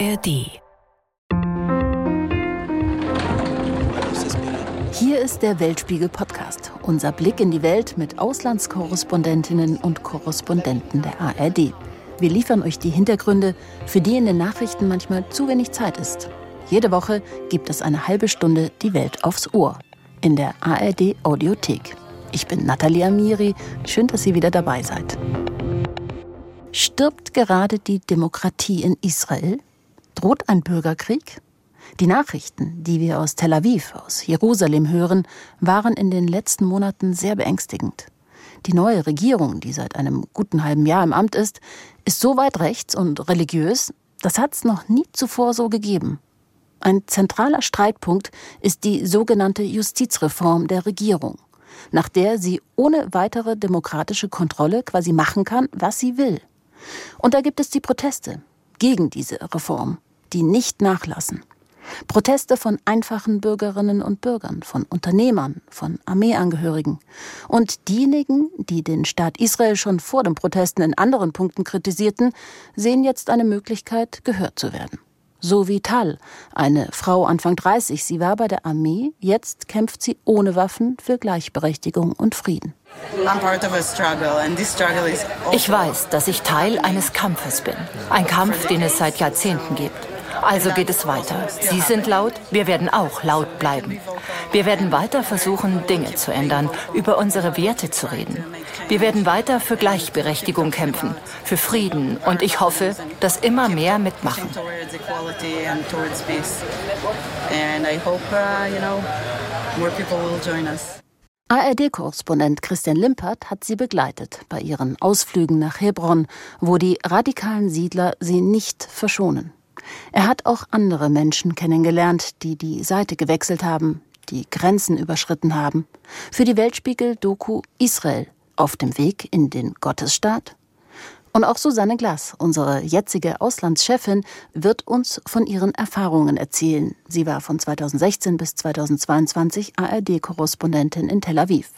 ARD. Hier ist der Weltspiegel Podcast, unser Blick in die Welt mit Auslandskorrespondentinnen und Korrespondenten der ARD. Wir liefern euch die Hintergründe, für die in den Nachrichten manchmal zu wenig Zeit ist. Jede Woche gibt es eine halbe Stunde die Welt aufs Ohr in der ARD Audiothek. Ich bin Nathalie Amiri, schön, dass ihr wieder dabei seid. Stirbt gerade die Demokratie in Israel? Droht ein Bürgerkrieg? Die Nachrichten, die wir aus Tel Aviv, aus Jerusalem hören, waren in den letzten Monaten sehr beängstigend. Die neue Regierung, die seit einem guten halben Jahr im Amt ist, ist so weit rechts und religiös, das hat es noch nie zuvor so gegeben. Ein zentraler Streitpunkt ist die sogenannte Justizreform der Regierung, nach der sie ohne weitere demokratische Kontrolle quasi machen kann, was sie will. Und da gibt es die Proteste gegen diese Reform, die nicht nachlassen. Proteste von einfachen Bürgerinnen und Bürgern, von Unternehmern, von Armeeangehörigen. Und diejenigen, die den Staat Israel schon vor den Protesten in anderen Punkten kritisierten, sehen jetzt eine Möglichkeit, gehört zu werden. So wie Tal, eine Frau Anfang 30. Sie war bei der Armee, jetzt kämpft sie ohne Waffen für Gleichberechtigung und Frieden. Ich weiß, dass ich Teil eines Kampfes bin. Ein Kampf, den es seit Jahrzehnten gibt. Also geht es weiter. Sie sind laut, wir werden auch laut bleiben. Wir werden weiter versuchen, Dinge zu ändern, über unsere Werte zu reden. Wir werden weiter für Gleichberechtigung kämpfen, für Frieden und ich hoffe, dass immer mehr mitmachen. ARD-Korrespondent Christian Limpert hat sie begleitet bei ihren Ausflügen nach Hebron, wo die radikalen Siedler sie nicht verschonen. Er hat auch andere Menschen kennengelernt, die die Seite gewechselt haben, die Grenzen überschritten haben. Für die Weltspiegel-Doku Israel auf dem Weg in den Gottesstaat. Und auch Susanne Glass, unsere jetzige Auslandschefin, wird uns von ihren Erfahrungen erzählen. Sie war von 2016 bis 2022 ARD-Korrespondentin in Tel Aviv.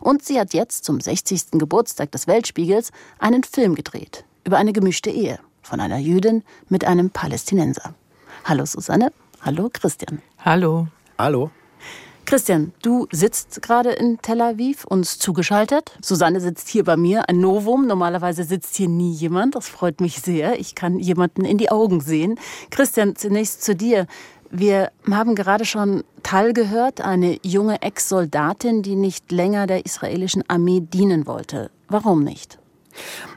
Und sie hat jetzt zum 60. Geburtstag des Weltspiegels einen Film gedreht über eine gemischte Ehe von einer Jüdin mit einem Palästinenser. Hallo Susanne, hallo Christian. Hallo. Hallo. Christian, du sitzt gerade in Tel Aviv, uns zugeschaltet. Susanne sitzt hier bei mir, ein Novum. Normalerweise sitzt hier nie jemand. Das freut mich sehr. Ich kann jemanden in die Augen sehen. Christian, zunächst zu dir. Wir haben gerade schon Tal gehört, eine junge Ex-Soldatin, die nicht länger der israelischen Armee dienen wollte. Warum nicht?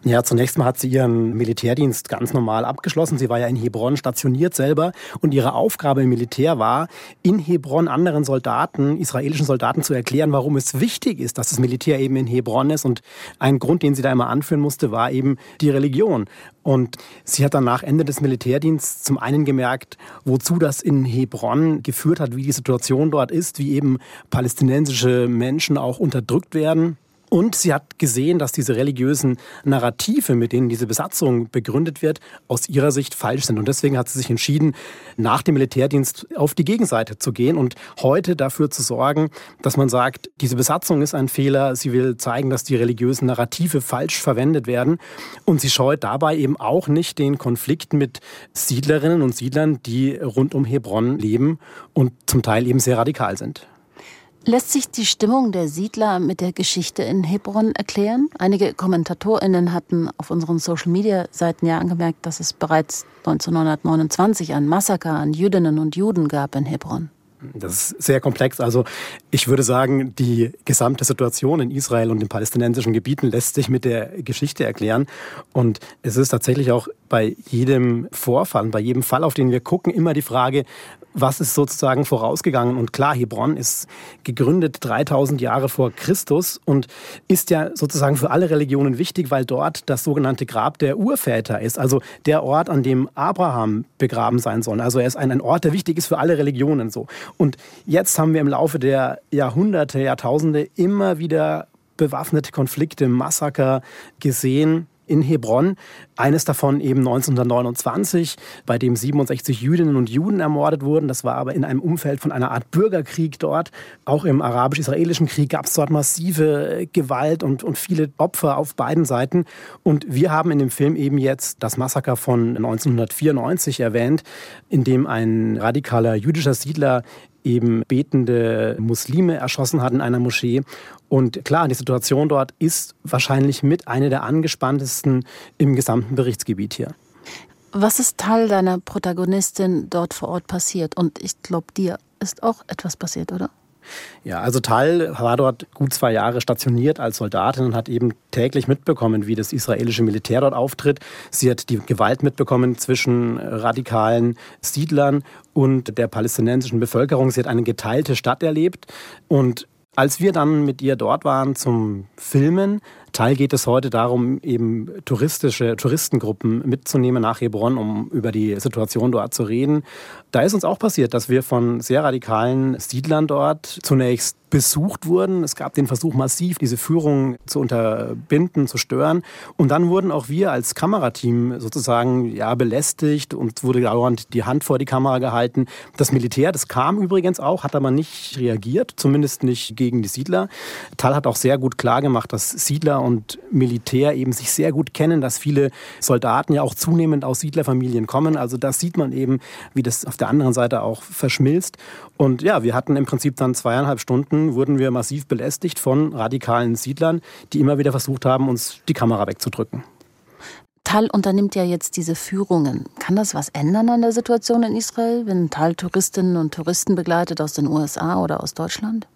Ja, zunächst mal hat sie ihren Militärdienst ganz normal abgeschlossen. Sie war ja in Hebron stationiert selber und ihre Aufgabe im Militär war, in Hebron anderen Soldaten, israelischen Soldaten zu erklären, warum es wichtig ist, dass das Militär eben in Hebron ist. Und ein Grund, den sie da immer anführen musste, war eben die Religion. Und sie hat dann nach Ende des Militärdienstes zum einen gemerkt, wozu das in Hebron geführt hat, wie die Situation dort ist, wie eben palästinensische Menschen auch unterdrückt werden. Und sie hat gesehen, dass diese religiösen Narrative, mit denen diese Besatzung begründet wird, aus ihrer Sicht falsch sind. Und deswegen hat sie sich entschieden, nach dem Militärdienst auf die Gegenseite zu gehen und heute dafür zu sorgen, dass man sagt, diese Besatzung ist ein Fehler. Sie will zeigen, dass die religiösen Narrative falsch verwendet werden. Und sie scheut dabei eben auch nicht den Konflikt mit Siedlerinnen und Siedlern, die rund um Hebron leben und zum Teil eben sehr radikal sind. Lässt sich die Stimmung der Siedler mit der Geschichte in Hebron erklären? Einige KommentatorInnen hatten auf unseren Social-Media-Seiten ja angemerkt, dass es bereits 1929 ein Massaker an Jüdinnen und Juden gab in Hebron. Das ist sehr komplex. Also ich würde sagen, die gesamte Situation in Israel und den palästinensischen Gebieten lässt sich mit der Geschichte erklären. Und es ist tatsächlich auch bei jedem Vorfall, bei jedem Fall, auf den wir gucken, immer die Frage, was ist sozusagen vorausgegangen? Und klar, Hebron ist gegründet 3000 Jahre vor Christus und ist ja sozusagen für alle Religionen wichtig, weil dort das sogenannte Grab der Urväter ist, also der Ort, an dem Abraham begraben sein soll. Also er ist ein, Ort, der wichtig ist für alle Religionen so. Und jetzt haben wir im Laufe der Jahrhunderte, Jahrtausende immer wieder bewaffnete Konflikte, Massaker gesehen in Hebron. Eines davon eben 1929, bei dem 67 Jüdinnen und Juden ermordet wurden. Das war aber in einem Umfeld von einer Art Bürgerkrieg dort. Auch im arabisch-israelischen Krieg gab es dort massive Gewalt und, und viele Opfer auf beiden Seiten. Und wir haben in dem Film eben jetzt das Massaker von 1994 erwähnt, in dem ein radikaler jüdischer Siedler eben betende Muslime erschossen hat in einer Moschee. Und klar, die Situation dort ist wahrscheinlich mit einer der angespanntesten im gesamten Berichtsgebiet hier. Was ist Teil deiner Protagonistin dort vor Ort passiert? Und ich glaube, dir ist auch etwas passiert, oder? Ja, also Tal war dort gut zwei Jahre stationiert als Soldatin und hat eben täglich mitbekommen, wie das israelische Militär dort auftritt. Sie hat die Gewalt mitbekommen zwischen radikalen Siedlern und der palästinensischen Bevölkerung. Sie hat eine geteilte Stadt erlebt und als wir dann mit ihr dort waren zum Filmen, Teil geht es heute darum, eben touristische Touristengruppen mitzunehmen nach Hebron, um über die Situation dort zu reden. Da ist uns auch passiert, dass wir von sehr radikalen Siedlern dort zunächst besucht wurden. Es gab den Versuch, massiv diese Führung zu unterbinden, zu stören. Und dann wurden auch wir als Kamerateam sozusagen ja, belästigt und wurde dauernd die Hand vor die Kamera gehalten. Das Militär, das kam übrigens auch, hat aber nicht reagiert, zumindest nicht gegen die Siedler. Tal hat auch sehr gut klargemacht, dass Siedler und Militär eben sich sehr gut kennen, dass viele Soldaten ja auch zunehmend aus Siedlerfamilien kommen. Also das sieht man eben, wie das auf der anderen Seite auch verschmilzt. Und ja, wir hatten im Prinzip dann zweieinhalb Stunden, wurden wir massiv belästigt von radikalen Siedlern, die immer wieder versucht haben, uns die Kamera wegzudrücken. Tal unternimmt ja jetzt diese Führungen. Kann das was ändern an der Situation in Israel, wenn Tal Touristinnen und Touristen begleitet aus den USA oder aus Deutschland?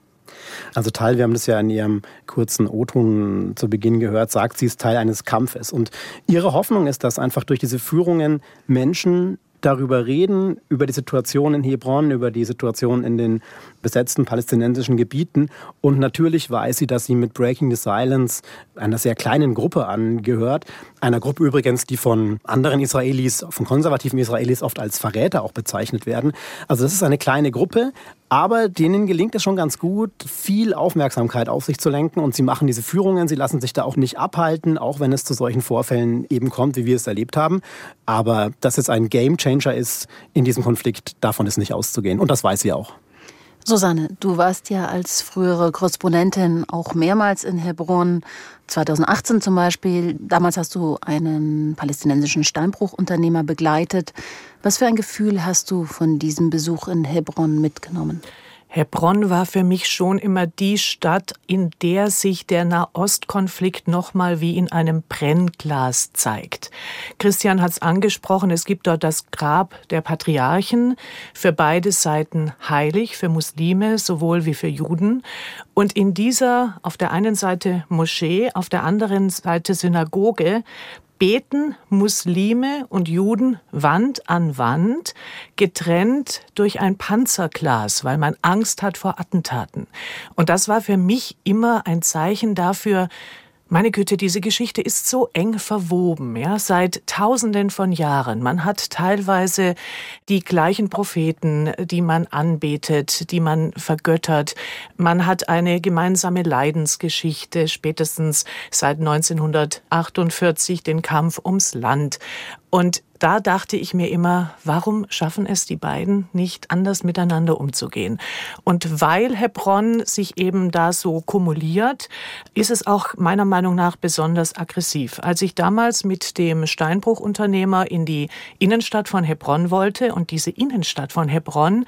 Also Teil, wir haben das ja in Ihrem kurzen O-Ton zu Beginn gehört, sagt sie, ist Teil eines Kampfes. Und ihre Hoffnung ist, dass einfach durch diese Führungen Menschen darüber reden, über die Situation in Hebron, über die Situation in den besetzten palästinensischen Gebieten. Und natürlich weiß sie, dass sie mit Breaking the Silence einer sehr kleinen Gruppe angehört. Einer Gruppe übrigens, die von anderen Israelis, von konservativen Israelis oft als Verräter auch bezeichnet werden. Also das ist eine kleine Gruppe, aber denen gelingt es schon ganz gut, viel Aufmerksamkeit auf sich zu lenken. Und sie machen diese Führungen, sie lassen sich da auch nicht abhalten, auch wenn es zu solchen Vorfällen eben kommt, wie wir es erlebt haben. Aber dass es ein Gamechanger ist in diesem Konflikt, davon ist nicht auszugehen. Und das weiß sie auch. Susanne, du warst ja als frühere Korrespondentin auch mehrmals in Hebron, 2018 zum Beispiel. Damals hast du einen palästinensischen Steinbruchunternehmer begleitet. Was für ein Gefühl hast du von diesem Besuch in Hebron mitgenommen? Hebron war für mich schon immer die Stadt, in der sich der Nahostkonflikt nochmal wie in einem Brennglas zeigt. Christian hat es angesprochen, es gibt dort das Grab der Patriarchen, für beide Seiten heilig, für Muslime sowohl wie für Juden. Und in dieser auf der einen Seite Moschee, auf der anderen Seite Synagoge beten Muslime und Juden Wand an Wand, getrennt durch ein Panzerglas, weil man Angst hat vor Attentaten. Und das war für mich immer ein Zeichen dafür, meine Güte, diese Geschichte ist so eng verwoben, ja, seit Tausenden von Jahren. Man hat teilweise die gleichen Propheten, die man anbetet, die man vergöttert. Man hat eine gemeinsame Leidensgeschichte, spätestens seit 1948 den Kampf ums Land. Und da dachte ich mir immer, warum schaffen es die beiden nicht anders miteinander umzugehen? Und weil Hebron sich eben da so kumuliert, ist es auch meiner Meinung nach besonders aggressiv. Als ich damals mit dem Steinbruchunternehmer in die Innenstadt von Hebron wollte und diese Innenstadt von Hebron,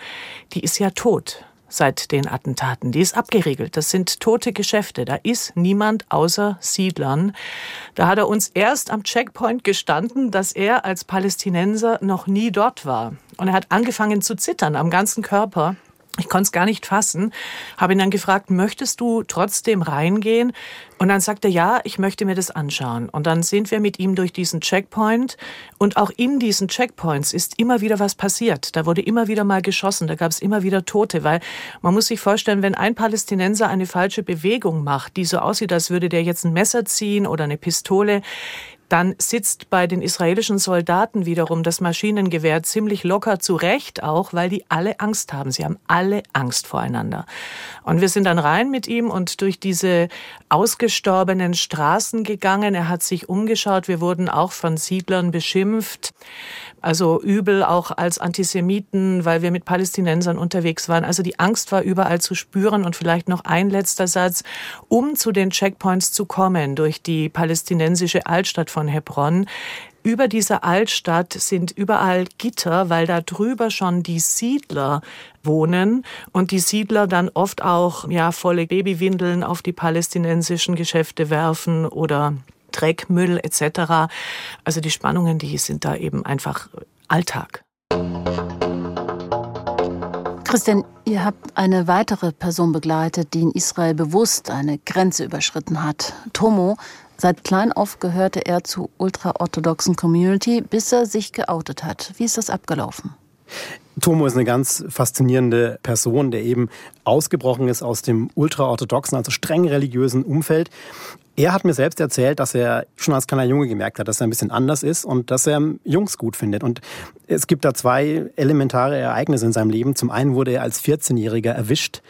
die ist ja tot seit den Attentaten. Die ist abgeriegelt. Das sind tote Geschäfte. Da ist niemand außer Siedlern. Da hat er uns erst am Checkpoint gestanden, dass er als Palästinenser noch nie dort war. Und er hat angefangen zu zittern am ganzen Körper. Ich konnte es gar nicht fassen, habe ihn dann gefragt, möchtest du trotzdem reingehen? Und dann sagte er, ja, ich möchte mir das anschauen. Und dann sind wir mit ihm durch diesen Checkpoint. Und auch in diesen Checkpoints ist immer wieder was passiert. Da wurde immer wieder mal geschossen, da gab es immer wieder Tote, weil man muss sich vorstellen, wenn ein Palästinenser eine falsche Bewegung macht, die so aussieht, als würde der jetzt ein Messer ziehen oder eine Pistole, dann sitzt bei den israelischen Soldaten wiederum das Maschinengewehr ziemlich locker zurecht auch, weil die alle Angst haben. Sie haben alle Angst voreinander. Und wir sind dann rein mit ihm und durch diese ausgestorbenen Straßen gegangen. Er hat sich umgeschaut. Wir wurden auch von Siedlern beschimpft. Also übel auch als Antisemiten, weil wir mit Palästinensern unterwegs waren. Also die Angst war überall zu spüren. Und vielleicht noch ein letzter Satz. Um zu den Checkpoints zu kommen durch die palästinensische Altstadt von Hebron, über dieser Altstadt sind überall Gitter, weil da drüber schon die Siedler wohnen und die Siedler dann oft auch ja volle Babywindeln auf die palästinensischen Geschäfte werfen oder Dreckmüll etc. Also die Spannungen, die sind da eben einfach Alltag. Christian, ihr habt eine weitere Person begleitet, die in Israel bewusst eine Grenze überschritten hat. Tomo, seit klein auf gehörte er zur ultraorthodoxen Community, bis er sich geoutet hat. Wie ist das abgelaufen? Tomo ist eine ganz faszinierende Person, der eben ausgebrochen ist aus dem ultraorthodoxen, also streng religiösen Umfeld. Er hat mir selbst erzählt, dass er schon als kleiner Junge gemerkt hat, dass er ein bisschen anders ist und dass er Jungs gut findet. Und es gibt da zwei elementare Ereignisse in seinem Leben. Zum einen wurde er als 14-Jähriger erwischt,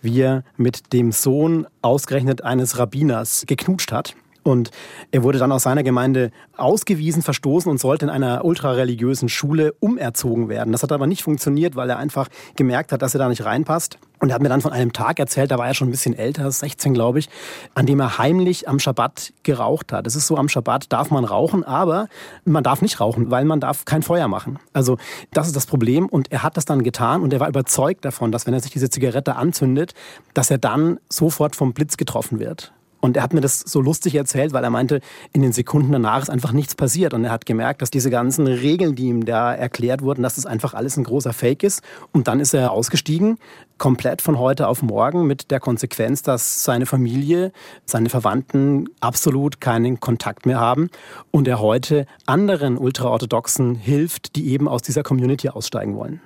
wie er mit dem Sohn ausgerechnet eines Rabbiners geknutscht hat. Und er wurde dann aus seiner Gemeinde ausgewiesen, verstoßen und sollte in einer ultrareligiösen Schule umerzogen werden. Das hat aber nicht funktioniert, weil er einfach gemerkt hat, dass er da nicht reinpasst. Und er hat mir dann von einem Tag erzählt, da war er schon ein bisschen älter, 16 glaube ich, an dem er heimlich am Schabbat geraucht hat. Es ist so, am Schabbat darf man rauchen, aber man darf nicht rauchen, weil man darf kein Feuer machen. Also das ist das Problem und er hat das dann getan und er war überzeugt davon, dass wenn er sich diese Zigarette anzündet, dass er dann sofort vom Blitz getroffen wird. Und er hat mir das so lustig erzählt, weil er meinte, in den Sekunden danach ist einfach nichts passiert. Und er hat gemerkt, dass diese ganzen Regeln, die ihm da erklärt wurden, dass das einfach alles ein großer Fake ist. Und dann ist er ausgestiegen, komplett von heute auf morgen, mit der Konsequenz, dass seine Familie, seine Verwandten absolut keinen Kontakt mehr haben. Und er heute anderen Ultraorthodoxen hilft, die eben aus dieser Community aussteigen wollen.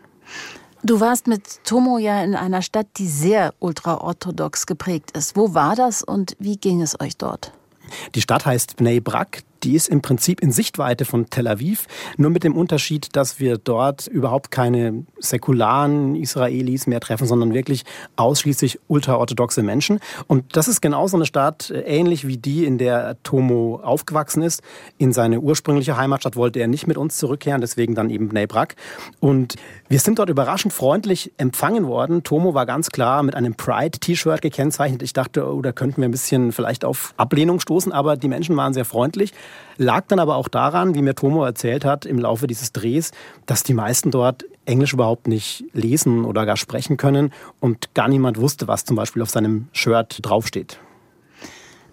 Du warst mit Tomo ja in einer Stadt, die sehr ultraorthodox geprägt ist. Wo war das und wie ging es euch dort? Die Stadt heißt Bnei Brak die ist im Prinzip in Sichtweite von Tel Aviv, nur mit dem Unterschied, dass wir dort überhaupt keine säkularen Israelis mehr treffen, sondern wirklich ausschließlich ultraorthodoxe Menschen. Und das ist genauso eine Stadt, äh, ähnlich wie die, in der Tomo aufgewachsen ist. In seine ursprüngliche Heimatstadt wollte er nicht mit uns zurückkehren, deswegen dann eben Bnei. Und wir sind dort überraschend freundlich empfangen worden. Tomo war ganz klar mit einem Pride-T-Shirt gekennzeichnet. Ich dachte, oh, da könnten wir ein bisschen vielleicht auf Ablehnung stoßen, aber die Menschen waren sehr freundlich. Lag dann aber auch daran, wie mir Tomo erzählt hat im Laufe dieses Drehs, dass die meisten dort Englisch überhaupt nicht lesen oder gar sprechen können und gar niemand wusste, was zum Beispiel auf seinem Shirt draufsteht.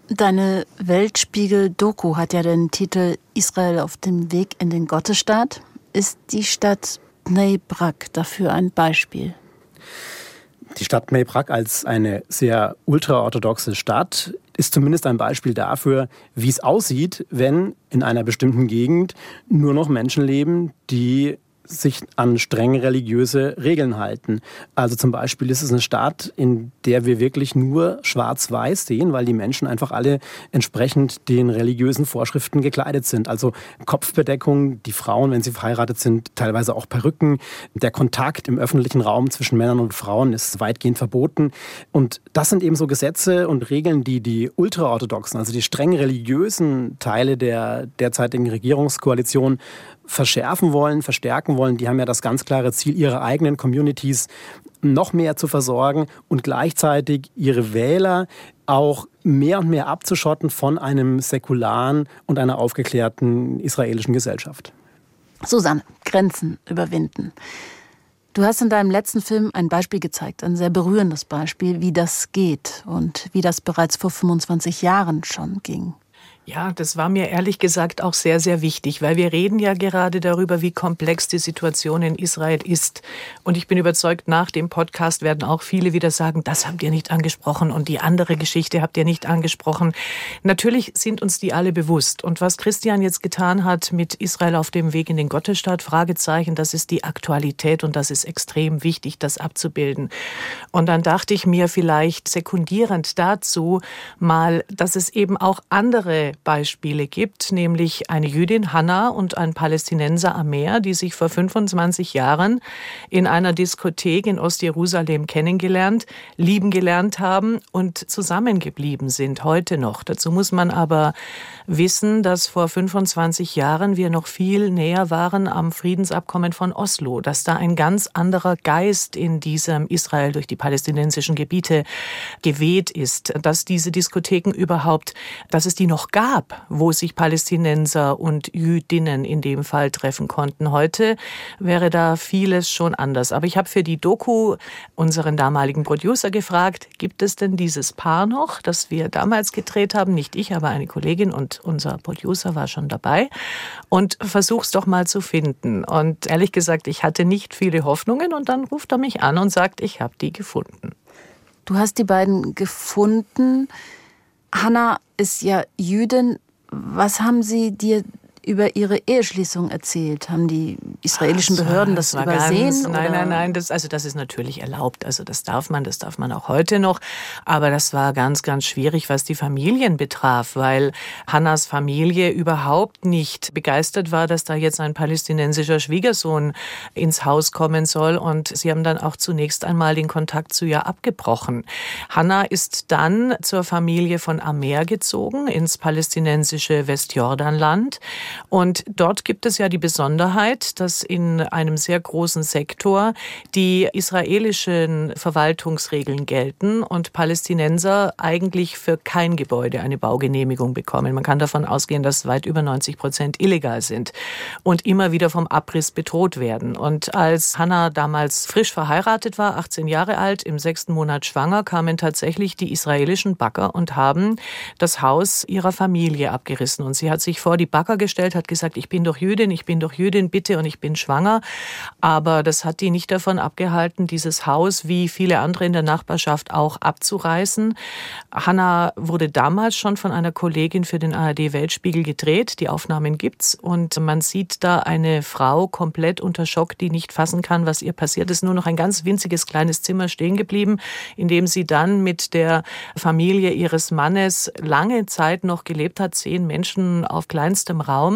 Deine Weltspiegel-Doku hat ja den Titel Israel auf dem Weg in den Gottesstaat. Ist die Stadt Bnei Brak dafür ein Beispiel? Die Stadt Bnei Brak als eine sehr ultraorthodoxe Stadt ist zumindest ein Beispiel dafür, wie es aussieht, wenn in einer bestimmten Gegend nur noch Menschen leben, die sich an streng religiöse Regeln halten. Also zum Beispiel ist es eine Stadt, in der wir wirklich nur schwarz-weiß sehen, weil die Menschen einfach alle entsprechend den religiösen Vorschriften gekleidet sind. Also Kopfbedeckung, die Frauen, wenn sie verheiratet sind, teilweise auch Perücken. Der Kontakt im öffentlichen Raum zwischen Männern und Frauen ist weitgehend verboten. Und das sind eben so Gesetze und Regeln, die die ultraorthodoxen, also die streng religiösen Teile der derzeitigen Regierungskoalition verschärfen wollen, verstärken wollen. Die haben ja das ganz klare Ziel, ihre eigenen Communities noch mehr zu versorgen und gleichzeitig ihre Wähler auch mehr und mehr abzuschotten von einem säkularen und einer aufgeklärten israelischen Gesellschaft. Susanne, Grenzen überwinden. Du hast in deinem letzten Film ein Beispiel gezeigt, ein sehr berührendes Beispiel, wie das geht und wie das bereits vor 25 Jahren schon ging. Ja, das war mir ehrlich gesagt auch sehr, sehr wichtig, weil wir reden ja gerade darüber, wie komplex die Situation in Israel ist. Und ich bin überzeugt, nach dem Podcast werden auch viele wieder sagen, das habt ihr nicht angesprochen und die andere Geschichte habt ihr nicht angesprochen. Natürlich sind uns die alle bewusst. Und was Christian jetzt getan hat mit Israel auf dem Weg in den Gottesstaat, Fragezeichen, das ist die Aktualität und das ist extrem wichtig, das abzubilden. Und dann dachte ich mir vielleicht sekundierend dazu mal, dass es eben auch andere Beispiele gibt, nämlich eine Jüdin Hannah und ein Palästinenser Amer, die sich vor 25 Jahren in einer Diskothek in Ostjerusalem kennengelernt, lieben gelernt haben und zusammengeblieben sind, heute noch. Dazu muss man aber wissen, dass vor 25 Jahren wir noch viel näher waren am Friedensabkommen von Oslo, dass da ein ganz anderer Geist in diesem Israel durch die palästinensischen Gebiete geweht ist, dass diese Diskotheken überhaupt, dass es die noch gab, wo sich Palästinenser und Jüdinnen in dem Fall treffen konnten. Heute wäre da vieles schon anders. Aber ich habe für die Doku unseren damaligen Producer gefragt, gibt es denn dieses Paar noch, das wir damals gedreht haben? Nicht ich, aber eine Kollegin und unser Producer war schon dabei. Und versuch's doch mal zu finden. Und ehrlich gesagt, ich hatte nicht viele Hoffnungen und dann ruft er mich an und sagt, ich habe die gefunden. Du hast die beiden gefunden. Hanna ist ja Jüdin. Was haben sie dir über ihre Eheschließung erzählt? Haben die israelischen Ach, Behörden das, das übersehen? Ganz, nein, nein, nein. Das, also das ist natürlich erlaubt. Also das darf man, das darf man auch heute noch. Aber das war ganz, ganz schwierig, was die Familien betraf, weil Hannas Familie überhaupt nicht begeistert war, dass da jetzt ein palästinensischer Schwiegersohn ins Haus kommen soll. Und sie haben dann auch zunächst einmal den Kontakt zu ihr abgebrochen. Hanna ist dann zur Familie von Amer gezogen ins palästinensische Westjordanland. Und dort gibt es ja die Besonderheit, dass in einem sehr großen Sektor die israelischen Verwaltungsregeln gelten und Palästinenser eigentlich für kein Gebäude eine Baugenehmigung bekommen. Man kann davon ausgehen, dass weit über 90 Prozent illegal sind und immer wieder vom Abriss bedroht werden. Und als Hannah damals frisch verheiratet war, 18 Jahre alt, im sechsten Monat schwanger, kamen tatsächlich die israelischen Bagger und haben das Haus ihrer Familie abgerissen. Und sie hat sich vor die Bagger gestellt gestellt, hat gesagt, ich bin doch Jüdin, ich bin doch Jüdin, bitte und ich bin schwanger. Aber das hat die nicht davon abgehalten, dieses Haus wie viele andere in der Nachbarschaft auch abzureißen. Hanna wurde damals schon von einer Kollegin für den ARD Weltspiegel gedreht. Die Aufnahmen gibt's und man sieht da eine Frau komplett unter Schock, die nicht fassen kann, was ihr passiert ist. Nur noch ein ganz winziges kleines Zimmer stehen geblieben, in dem sie dann mit der Familie ihres Mannes lange Zeit noch gelebt hat. Zehn Menschen auf kleinstem Raum.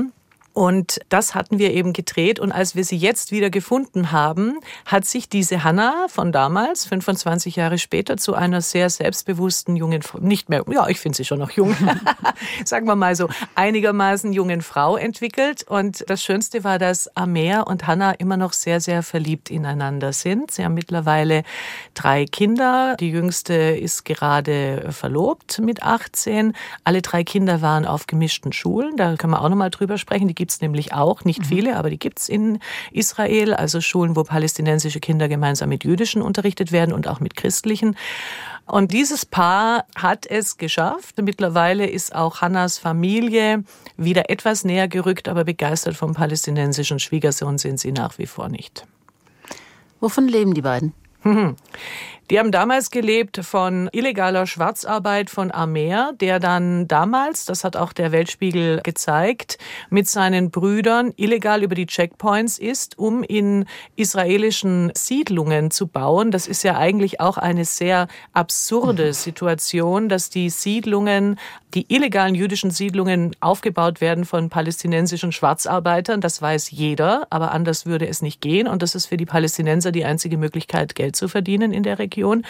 Und das hatten wir eben gedreht. Und als wir sie jetzt wieder gefunden haben, hat sich diese Hanna von damals, 25 Jahre später, zu einer sehr selbstbewussten jungen Frau, nicht mehr, ja, ich finde sie schon noch jung, sagen wir mal so, einigermaßen jungen Frau entwickelt. Und das Schönste war, dass Amer und Hanna immer noch sehr, sehr verliebt ineinander sind. Sie haben mittlerweile drei Kinder. Die jüngste ist gerade verlobt mit 18. Alle drei Kinder waren auf gemischten Schulen. Da können wir auch nochmal drüber sprechen. Die gibt's nämlich auch, nicht mhm. viele, aber die gibt's in Israel, also Schulen, wo palästinensische Kinder gemeinsam mit jüdischen unterrichtet werden und auch mit christlichen. Und dieses Paar hat es geschafft. Mittlerweile ist auch Hannas Familie wieder etwas näher gerückt, aber begeistert vom palästinensischen Schwiegersohn sind sie nach wie vor nicht. Wovon leben die beiden? Die haben damals gelebt von illegaler Schwarzarbeit von Amer, der dann damals, das hat auch der Weltspiegel gezeigt, mit seinen Brüdern illegal über die Checkpoints ist, um in israelischen Siedlungen zu bauen. Das ist ja eigentlich auch eine sehr absurde Situation, dass die Siedlungen, die illegalen jüdischen Siedlungen aufgebaut werden von palästinensischen Schwarzarbeitern. Das weiß jeder, aber anders würde es nicht gehen. Und das ist für die Palästinenser die einzige Möglichkeit, Geld zu verdienen in der Region. Region.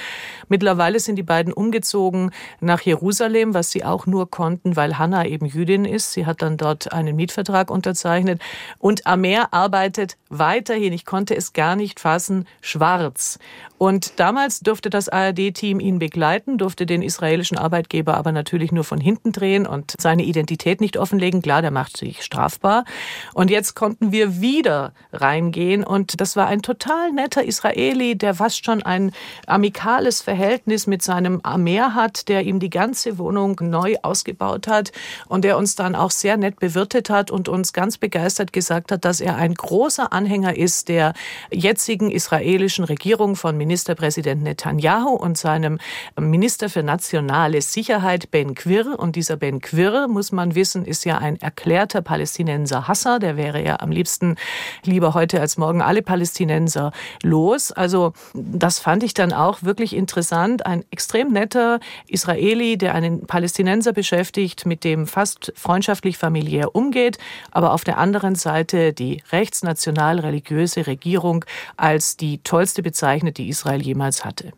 Mittlerweile sind die beiden umgezogen nach Jerusalem, was sie auch nur konnten, weil Hannah eben Jüdin ist. Sie hat dann dort einen Mietvertrag unterzeichnet. Und Amer arbeitet weiterhin, ich konnte es gar nicht fassen, schwarz. Und damals durfte das ARD-Team ihn begleiten, durfte den israelischen Arbeitgeber aber natürlich nur von hinten drehen und seine Identität nicht offenlegen. Klar, der macht sich strafbar. Und jetzt konnten wir wieder reingehen und das war ein total netter Israeli, der fast schon ein amikales Verhältnis mit seinem Amer hat, der ihm die ganze Wohnung neu ausgebaut hat und der uns dann auch sehr nett bewirtet hat und uns ganz begeistert gesagt hat, dass er ein großer Anhänger ist der jetzigen israelischen Regierung von Ministerpräsident Netanyahu und seinem Minister für nationale Sicherheit Ben Quir. Und dieser Ben Quir, muss man wissen, ist ja ein erklärter Palästinenser Hasser. Der wäre ja am liebsten lieber heute als morgen alle Palästinenser los. Also das fand ich dann auch auch wirklich interessant. Ein extrem netter Israeli, der einen Palästinenser beschäftigt, mit dem fast freundschaftlich familiär umgeht, aber auf der anderen Seite die rechtsnational-religiöse Regierung als die tollste bezeichnet, die Israel jemals hatte.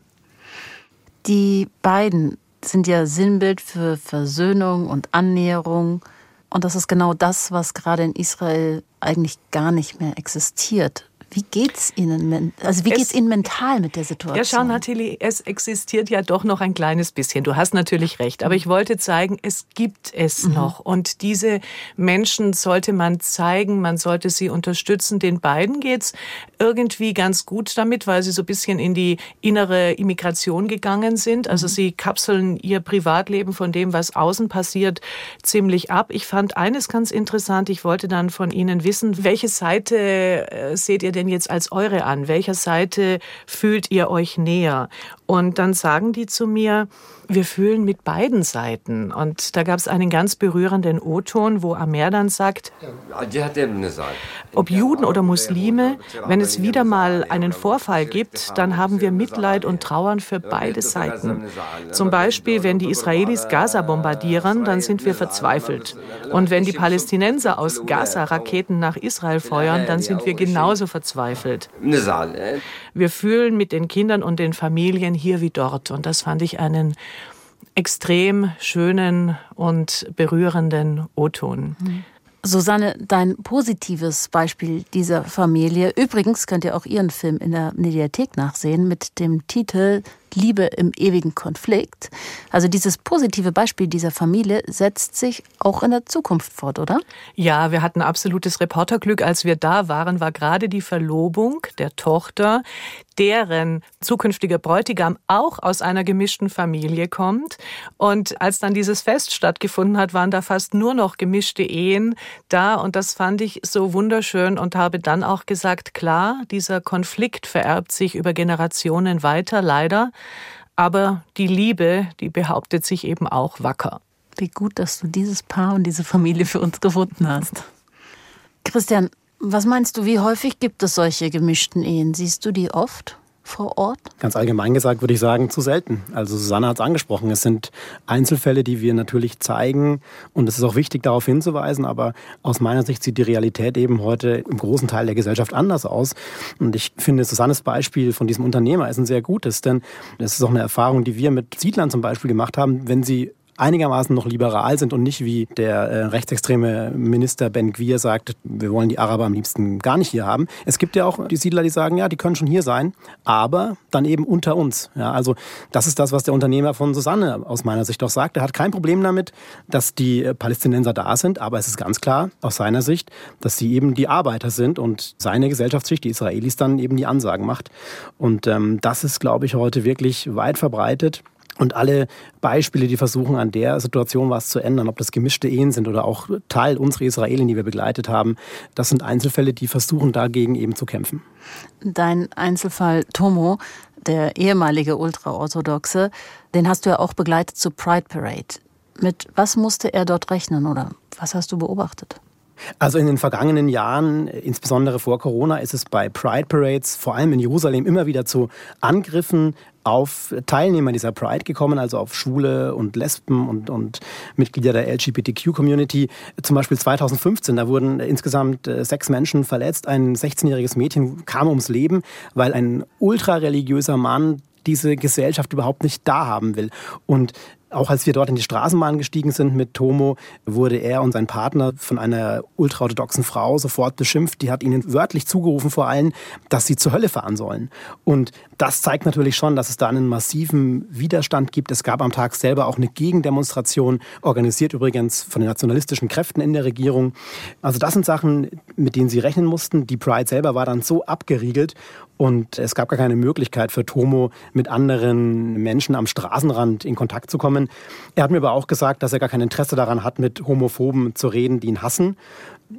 Die beiden sind ja Sinnbild für Versöhnung und Annäherung. Und das ist genau das, was gerade in Israel eigentlich gar nicht mehr existiert. Wie geht's Ihnen, also wie geht's Ihnen mental mit der Situation? Ja, schau, Nathalie, es existiert ja doch noch ein kleines bisschen. Du hast natürlich recht, aber ich wollte zeigen, es gibt es mhm. noch. Und diese Menschen sollte man zeigen, man sollte sie unterstützen. Den beiden geht's irgendwie ganz gut damit, weil sie so ein bisschen in die innere Immigration gegangen sind. Also mhm. sie kapseln ihr Privatleben von dem, was außen passiert, ziemlich ab. Ich fand eines ganz interessant. Ich wollte dann von Ihnen wissen, welche Seite äh, seht ihr denn jetzt als eure an? Welcher Seite fühlt ihr euch näher? Und dann sagen die zu mir, wir fühlen mit beiden Seiten. Und da gab es einen ganz berührenden O-Ton, wo Amer dann sagt, ob Juden oder Muslime, wenn es wieder mal einen Vorfall gibt, dann haben wir Mitleid und Trauern für beide Seiten. Zum Beispiel, wenn die Israelis Gaza bombardieren, dann sind wir verzweifelt. Und wenn die Palästinenser aus Gaza Raketen nach Israel feuern, dann sind wir genauso verzweifelt. Wir fühlen mit den Kindern und den Familien hier wie dort. Und das fand ich einen extrem schönen und berührenden O-Ton. Susanne, dein positives Beispiel dieser Familie. Übrigens könnt ihr auch ihren Film in der Mediathek nachsehen mit dem Titel Liebe im ewigen Konflikt. Also dieses positive Beispiel dieser Familie setzt sich auch in der Zukunft fort, oder? Ja, wir hatten absolutes Reporterglück. Als wir da waren, war gerade die Verlobung der Tochter, deren zukünftiger Bräutigam auch aus einer gemischten Familie kommt. Und als dann dieses Fest stattgefunden hat, waren da fast nur noch gemischte Ehen da. Und das fand ich so wunderschön und habe dann auch gesagt, klar, dieser Konflikt vererbt sich über Generationen weiter, leider. Aber die Liebe, die behauptet sich eben auch wacker. Wie gut, dass du dieses Paar und diese Familie für uns gefunden hast. Christian, was meinst du, wie häufig gibt es solche gemischten Ehen? Siehst du die oft? Vor Ort? Ganz allgemein gesagt würde ich sagen, zu selten. Also Susanne hat es angesprochen. Es sind Einzelfälle, die wir natürlich zeigen und es ist auch wichtig, darauf hinzuweisen, aber aus meiner Sicht sieht die Realität eben heute im großen Teil der Gesellschaft anders aus. Und ich finde, Susannes Beispiel von diesem Unternehmer ist ein sehr gutes, denn es ist auch eine Erfahrung, die wir mit Siedlern zum Beispiel gemacht haben. Wenn sie einigermaßen noch liberal sind und nicht wie der äh, rechtsextreme Minister Ben Gwir sagt, wir wollen die Araber am liebsten gar nicht hier haben. Es gibt ja auch die Siedler, die sagen, ja, die können schon hier sein, aber dann eben unter uns. Ja, also das ist das, was der Unternehmer von Susanne aus meiner Sicht auch sagt. Er hat kein Problem damit, dass die äh, Palästinenser da sind, aber es ist ganz klar aus seiner Sicht, dass sie eben die Arbeiter sind und seine Gesellschaftsschicht, die Israelis, dann eben die Ansagen macht. Und ähm, das ist, glaube ich, heute wirklich weit verbreitet. Und alle Beispiele, die versuchen, an der Situation was zu ändern, ob das gemischte Ehen sind oder auch Teil unserer Israelien, die wir begleitet haben, das sind Einzelfälle, die versuchen, dagegen eben zu kämpfen. Dein Einzelfall Tomo, der ehemalige Ultraorthodoxe, den hast du ja auch begleitet zur Pride Parade. Mit was musste er dort rechnen oder was hast du beobachtet? Also in den vergangenen Jahren, insbesondere vor Corona, ist es bei Pride Parades, vor allem in Jerusalem, immer wieder zu Angriffen auf Teilnehmer dieser Pride gekommen, also auf Schwule und Lesben und, und Mitglieder der LGBTQ-Community. Zum Beispiel 2015, da wurden insgesamt äh, sechs Menschen verletzt. Ein 16-jähriges Mädchen kam ums Leben, weil ein ultrareligiöser Mann diese Gesellschaft überhaupt nicht da haben will. Und auch als wir dort in die Straßenbahn gestiegen sind mit Tomo, wurde er und sein Partner von einer ultraorthodoxen Frau sofort beschimpft. Die hat ihnen wörtlich zugerufen vor allem, dass sie zur Hölle fahren sollen. Und das zeigt natürlich schon, dass es da einen massiven Widerstand gibt. Es gab am Tag selber auch eine Gegendemonstration, organisiert übrigens von den nationalistischen Kräften in der Regierung. Also das sind Sachen, mit denen sie rechnen mussten. Die Pride selber war dann so abgeriegelt und es gab gar keine Möglichkeit für Tomo, mit anderen Menschen am Straßenrand in Kontakt zu kommen. Er hat mir aber auch gesagt, dass er gar kein Interesse daran hat, mit Homophoben zu reden, die ihn hassen.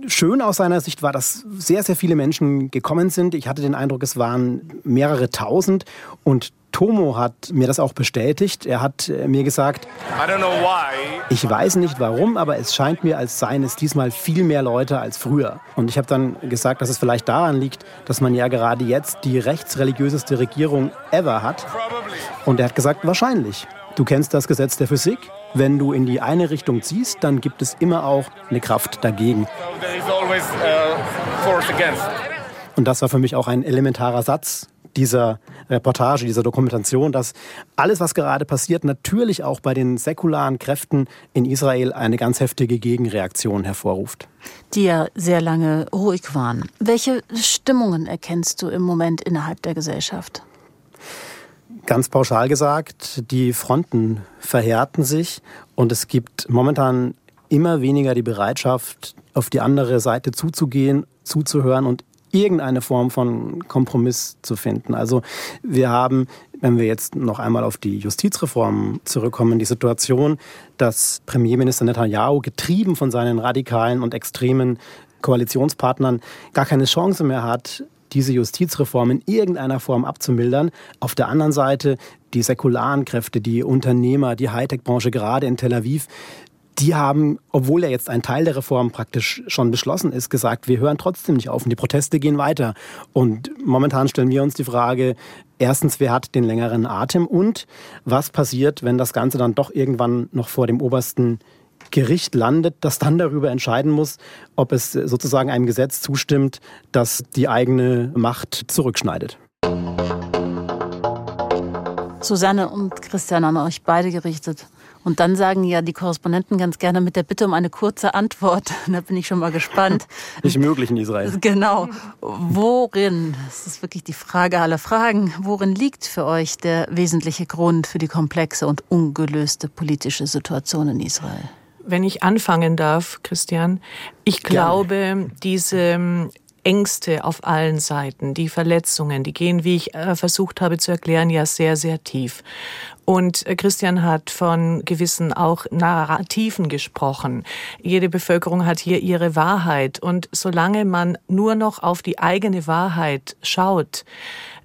Schön aus seiner Sicht war, dass sehr, sehr viele Menschen gekommen sind. Ich hatte den Eindruck, es waren mehrere tausend. Und Tomo hat mir das auch bestätigt. Er hat äh, mir gesagt, ich weiß nicht warum, aber es scheint mir, als seien es diesmal viel mehr Leute als früher. Und ich habe dann gesagt, dass es vielleicht daran liegt, dass man ja gerade jetzt die rechtsreligiöseste Regierung ever hat. Und er hat gesagt, wahrscheinlich. Du kennst das Gesetz der Physik. Wenn du in die eine Richtung ziehst, dann gibt es immer auch eine Kraft dagegen. Uh, Und das war für mich auch ein elementarer Satz dieser Reportage, dieser Dokumentation, dass alles, was gerade passiert, natürlich auch bei den säkularen Kräften in Israel eine ganz heftige Gegenreaktion hervorruft. Die ja sehr lange ruhig waren. Welche Stimmungen erkennst du im Moment innerhalb der Gesellschaft? Ganz pauschal gesagt, die Fronten verhärten sich und es gibt momentan immer weniger die Bereitschaft, auf die andere Seite zuzugehen, zuzuhören und irgendeine Form von Kompromiss zu finden. Also wir haben, wenn wir jetzt noch einmal auf die Justizreform zurückkommen, die Situation, dass Premierminister Netanyahu getrieben von seinen radikalen und extremen Koalitionspartnern gar keine Chance mehr hat, diese Justizreform in irgendeiner Form abzumildern. Auf der anderen Seite die säkularen Kräfte, die Unternehmer, die Hightech-Branche gerade in Tel Aviv, die haben, obwohl ja jetzt ein Teil der Reform praktisch schon beschlossen ist, gesagt, wir hören trotzdem nicht auf und die Proteste gehen weiter. Und momentan stellen wir uns die Frage, erstens, wer hat den längeren Atem und was passiert, wenn das Ganze dann doch irgendwann noch vor dem obersten Gericht landet, das dann darüber entscheiden muss, ob es sozusagen einem Gesetz zustimmt, das die eigene Macht zurückschneidet. Susanne und Christian an euch beide gerichtet. Und dann sagen ja die Korrespondenten ganz gerne mit der Bitte um eine kurze Antwort. Da bin ich schon mal gespannt. Nicht möglich in Israel. Genau. Worin, das ist wirklich die Frage aller Fragen, worin liegt für euch der wesentliche Grund für die komplexe und ungelöste politische Situation in Israel? Wenn ich anfangen darf, Christian, ich glaube, diese Ängste auf allen Seiten, die Verletzungen, die gehen, wie ich äh, versucht habe zu erklären, ja sehr, sehr tief. Und äh, Christian hat von gewissen auch Narrativen gesprochen. Jede Bevölkerung hat hier ihre Wahrheit. Und solange man nur noch auf die eigene Wahrheit schaut,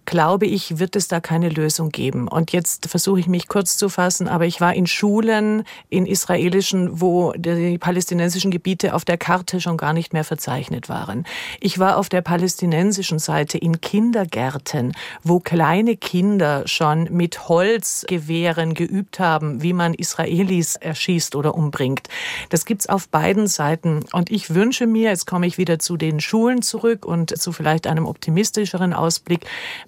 glaube ich, wird es da keine Lösung geben. Und jetzt versuche ich mich kurz zu fassen, aber ich war in Schulen, in israelischen, wo die palästinensischen Gebiete auf der Karte schon gar nicht mehr verzeichnet waren. Ich war auf der palästinensischen Seite in Kindergärten, wo kleine Kinder schon mit Holzgewehren geübt haben, wie man Israelis erschießt oder umbringt. Das gibt's auf beiden Seiten. Und ich wünsche mir, jetzt komme ich wieder zu den Schulen zurück und zu vielleicht einem optimistischeren Ausblick,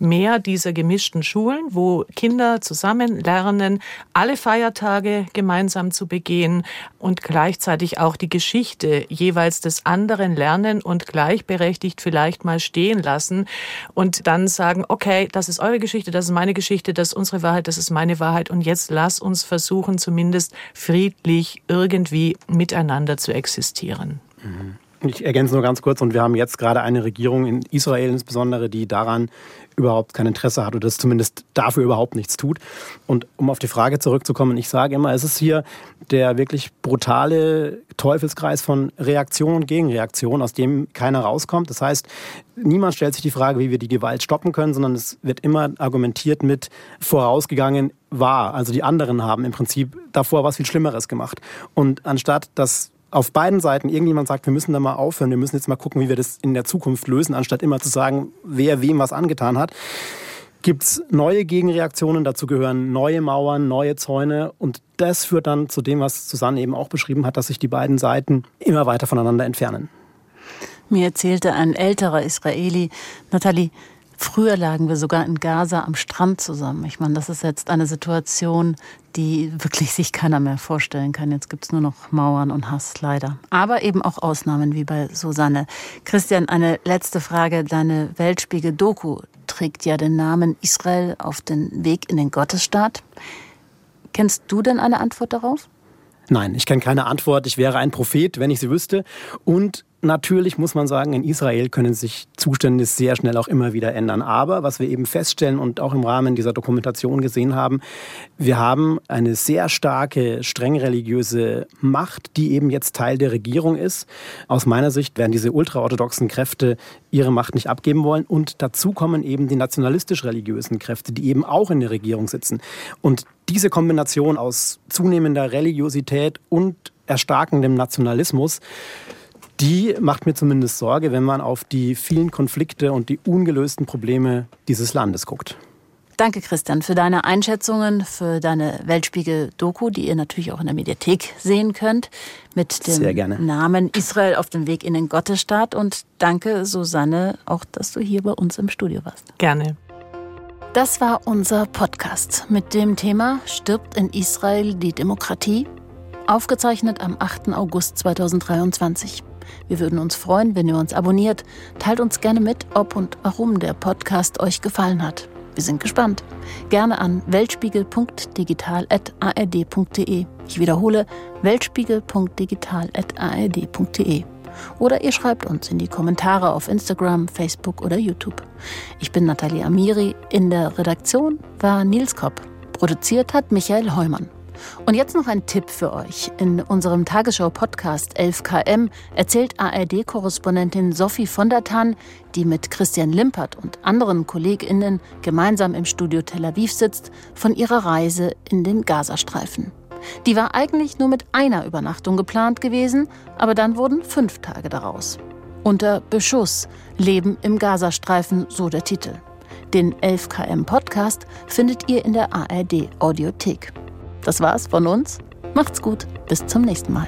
mehr dieser gemischten Schulen, wo Kinder zusammen lernen, alle Feiertage gemeinsam zu begehen und gleichzeitig auch die Geschichte jeweils des anderen lernen und gleichberechtigt vielleicht mal stehen lassen und dann sagen, okay, das ist eure Geschichte, das ist meine Geschichte, das ist unsere Wahrheit, das ist meine Wahrheit und jetzt lass uns versuchen, zumindest friedlich irgendwie miteinander zu existieren. Mhm. Ich ergänze nur ganz kurz, und wir haben jetzt gerade eine Regierung in Israel insbesondere, die daran überhaupt kein Interesse hat oder das zumindest dafür überhaupt nichts tut. Und um auf die Frage zurückzukommen, ich sage immer, es ist hier der wirklich brutale Teufelskreis von Reaktion und Gegenreaktion, aus dem keiner rauskommt. Das heißt, niemand stellt sich die Frage, wie wir die Gewalt stoppen können, sondern es wird immer argumentiert mit vorausgegangen war. Also die anderen haben im Prinzip davor was viel Schlimmeres gemacht. Und anstatt dass auf beiden Seiten irgendjemand sagt, wir müssen da mal aufhören, wir müssen jetzt mal gucken, wie wir das in der Zukunft lösen, anstatt immer zu sagen, wer wem was angetan hat, gibt es neue Gegenreaktionen. Dazu gehören neue Mauern, neue Zäune. Und das führt dann zu dem, was Susanne eben auch beschrieben hat, dass sich die beiden Seiten immer weiter voneinander entfernen. Mir erzählte ein älterer Israeli, Nathalie, Früher lagen wir sogar in Gaza am Strand zusammen. Ich meine, das ist jetzt eine Situation, die wirklich sich keiner mehr vorstellen kann. Jetzt gibt es nur noch Mauern und Hass, leider. Aber eben auch Ausnahmen wie bei Susanne. Christian, eine letzte Frage. Deine Weltspiegel-Doku trägt ja den Namen Israel auf den Weg in den Gottesstaat. Kennst du denn eine Antwort darauf? Nein, ich kenne keine Antwort. Ich wäre ein Prophet, wenn ich sie wüsste. Und Natürlich muss man sagen, in Israel können sich Zustände sehr schnell auch immer wieder ändern. Aber was wir eben feststellen und auch im Rahmen dieser Dokumentation gesehen haben, wir haben eine sehr starke, streng religiöse Macht, die eben jetzt Teil der Regierung ist. Aus meiner Sicht werden diese ultraorthodoxen Kräfte ihre Macht nicht abgeben wollen. Und dazu kommen eben die nationalistisch-religiösen Kräfte, die eben auch in der Regierung sitzen. Und diese Kombination aus zunehmender Religiosität und erstarkendem Nationalismus die macht mir zumindest Sorge, wenn man auf die vielen Konflikte und die ungelösten Probleme dieses Landes guckt. Danke, Christian, für deine Einschätzungen, für deine Weltspiegel-Doku, die ihr natürlich auch in der Mediathek sehen könnt, mit dem Namen Israel auf dem Weg in den Gottesstaat. Und danke, Susanne, auch, dass du hier bei uns im Studio warst. Gerne. Das war unser Podcast mit dem Thema Stirbt in Israel die Demokratie? Aufgezeichnet am 8. August 2023. Wir würden uns freuen, wenn ihr uns abonniert. Teilt uns gerne mit, ob und warum der Podcast euch gefallen hat. Wir sind gespannt. Gerne an weltspiegel.digital.ard.de. Ich wiederhole, weltspiegel.digital.ard.de. Oder ihr schreibt uns in die Kommentare auf Instagram, Facebook oder YouTube. Ich bin Nathalie Amiri. In der Redaktion war Nils Kopp. Produziert hat Michael Heumann. Und jetzt noch ein Tipp für euch. In unserem Tagesschau-Podcast 11KM erzählt ARD-Korrespondentin Sophie von der Tann, die mit Christian Limpert und anderen KollegInnen gemeinsam im Studio Tel Aviv sitzt, von ihrer Reise in den Gazastreifen. Die war eigentlich nur mit einer Übernachtung geplant gewesen, aber dann wurden fünf Tage daraus. Unter Beschuss, Leben im Gazastreifen, so der Titel. Den 11KM Podcast findet ihr in der ARD Audiothek. Das war's von uns. Macht's gut. Bis zum nächsten Mal.